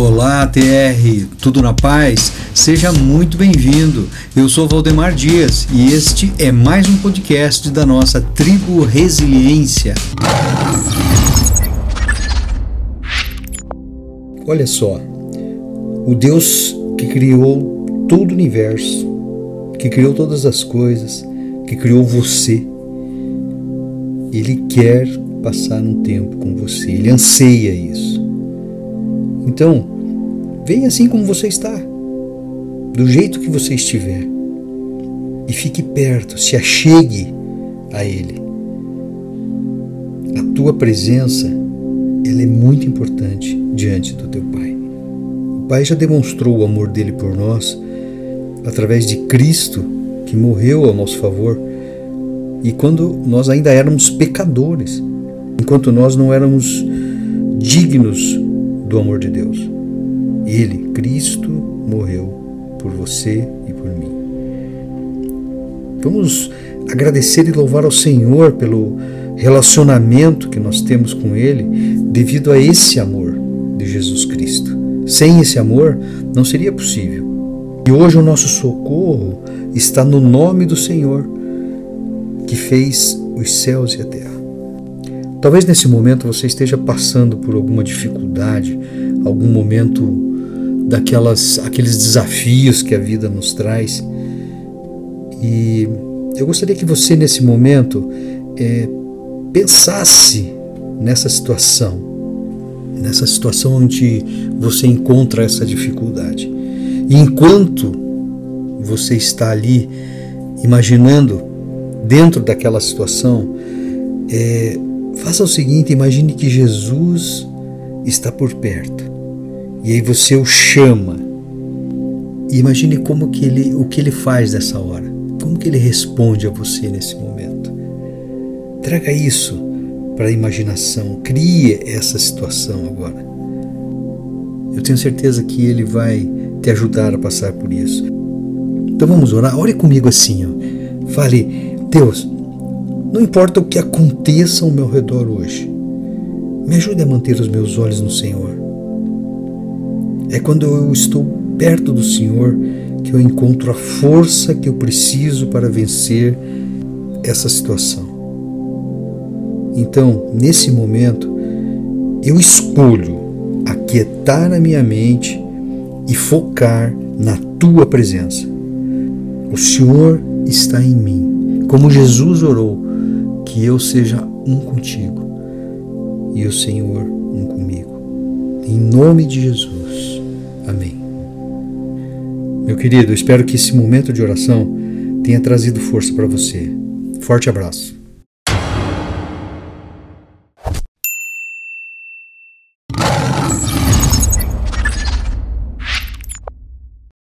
Olá, TR, tudo na paz? Seja muito bem-vindo. Eu sou Valdemar Dias e este é mais um podcast da nossa Tribo Resiliência. Olha só, o Deus que criou todo o universo, que criou todas as coisas, que criou você, ele quer passar um tempo com você, ele anseia isso. Então, venha assim como você está, do jeito que você estiver, e fique perto, se achegue a Ele. A tua presença, ela é muito importante diante do teu Pai. O Pai já demonstrou o amor dele por nós através de Cristo, que morreu ao nosso favor, e quando nós ainda éramos pecadores, enquanto nós não éramos dignos do amor de Deus. Ele, Cristo, morreu por você e por mim. Vamos agradecer e louvar ao Senhor pelo relacionamento que nós temos com Ele devido a esse amor de Jesus Cristo. Sem esse amor, não seria possível. E hoje o nosso socorro está no nome do Senhor, que fez os céus e a terra. Talvez nesse momento você esteja passando por alguma dificuldade, algum momento daquelas aqueles desafios que a vida nos traz. E eu gostaria que você nesse momento é, pensasse nessa situação, nessa situação onde você encontra essa dificuldade. E enquanto você está ali imaginando dentro daquela situação, é, Faça o seguinte: imagine que Jesus está por perto e aí você o chama. E imagine como que ele, o que ele faz nessa hora, como que ele responde a você nesse momento. Traga isso para a imaginação, crie essa situação agora. Eu tenho certeza que ele vai te ajudar a passar por isso. Então vamos orar. Ore comigo assim, ó. Fale, Deus, não importa o que aconteça ao meu redor hoje, me ajude a manter os meus olhos no Senhor. É quando eu estou perto do Senhor que eu encontro a força que eu preciso para vencer essa situação. Então, nesse momento, eu escolho aquietar a minha mente e focar na tua presença. O Senhor está em mim. Como Jesus orou, que eu seja um contigo e o Senhor um comigo. Em nome de Jesus. Amém. Meu querido, espero que esse momento de oração tenha trazido força para você. Forte abraço.